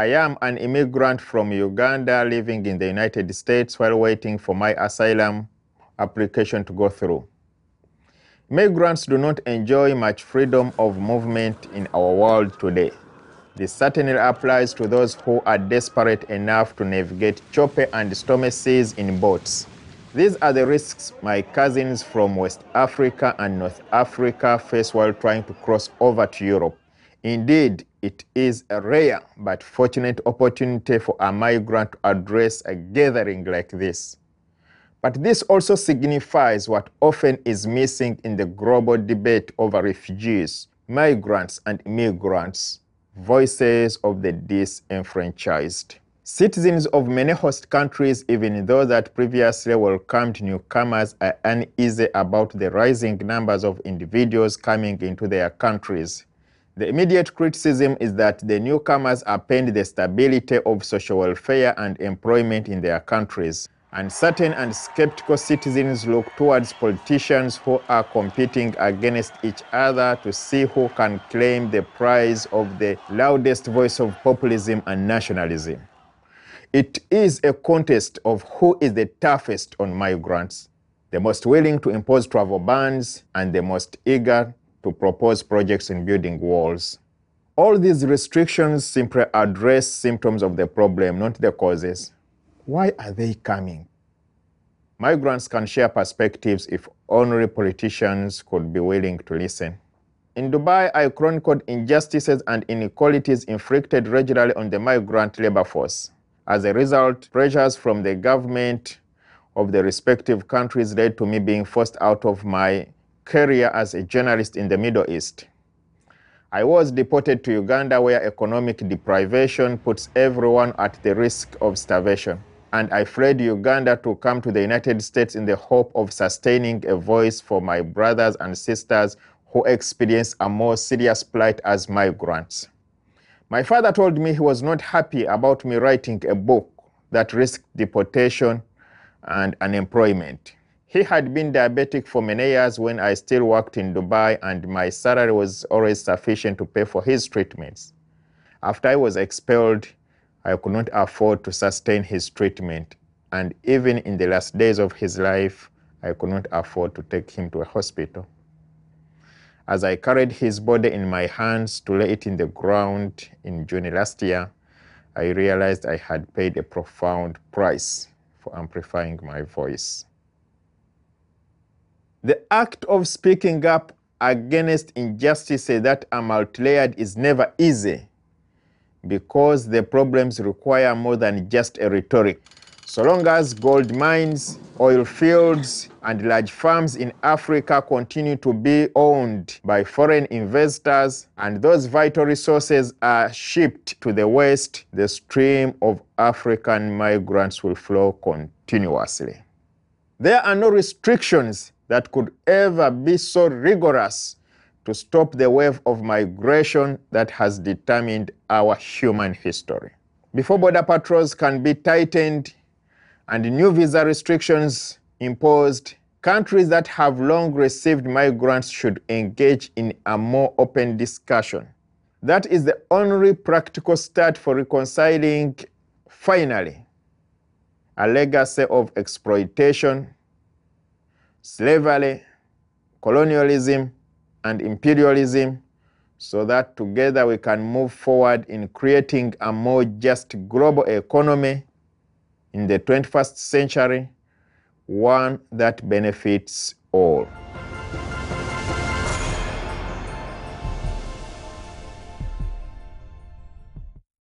I am an immigrant from Uganda living in the United States while waiting for my asylum application to go through. Migrants do not enjoy much freedom of movement in our world today. This certainly applies to those who are desperate enough to navigate choppy and stormy seas in boats. These are the risks my cousins from West Africa and North Africa face while trying to cross over to Europe. Indeed, it is a rare but fortunate opportunity for a migrant to address a gathering like this. But this also signifies what often is missing in the global debate over refugees, migrants, and immigrants voices of the disenfranchised. Citizens of many host countries, even those that previously welcomed newcomers, are uneasy about the rising numbers of individuals coming into their countries. The immediate criticism is that the newcomers append the stability of social welfare and employment in their countries. Uncertain and skeptical citizens look towards politicians who are competing against each other to see who can claim the prize of the loudest voice of populism and nationalism. It is a contest of who is the toughest on migrants, the most willing to impose travel bans, and the most eager to propose projects in building walls. All these restrictions simply address symptoms of the problem, not the causes. Why are they coming? Migrants can share perspectives if only politicians could be willing to listen. In Dubai, I chronicled injustices and inequalities inflicted regularly on the migrant labor force. As a result, pressures from the government of the respective countries led to me being forced out of my career as a journalist in the Middle East. I was deported to Uganda where economic deprivation puts everyone at the risk of starvation. And I fled Uganda to come to the United States in the hope of sustaining a voice for my brothers and sisters who experience a more serious plight as migrants. My father told me he was not happy about me writing a book that risked deportation and unemployment. He had been diabetic for many years when I still worked in Dubai, and my salary was always sufficient to pay for his treatments. After I was expelled, I could not afford to sustain his treatment, and even in the last days of his life, I could not afford to take him to a hospital. As I carried his body in my hands to lay it in the ground in June last year, I realized I had paid a profound price for amplifying my voice. The act of speaking up against injustices that are multi-layered is never easy because the problems require more than just a rhetoric. So long as gold mines, oil fields, and large farms in Africa continue to be owned by foreign investors and those vital resources are shipped to the West, the stream of African migrants will flow continuously. There are no restrictions that could ever be so rigorous to stop the wave of migration that has determined our human history. Before border patrols can be tightened and new visa restrictions imposed, countries that have long received migrants should engage in a more open discussion. That is the only practical start for reconciling, finally, a legacy of exploitation, slavery, colonialism, and imperialism so that together we can move forward in creating a more just global economy in the 21st century, one that benefits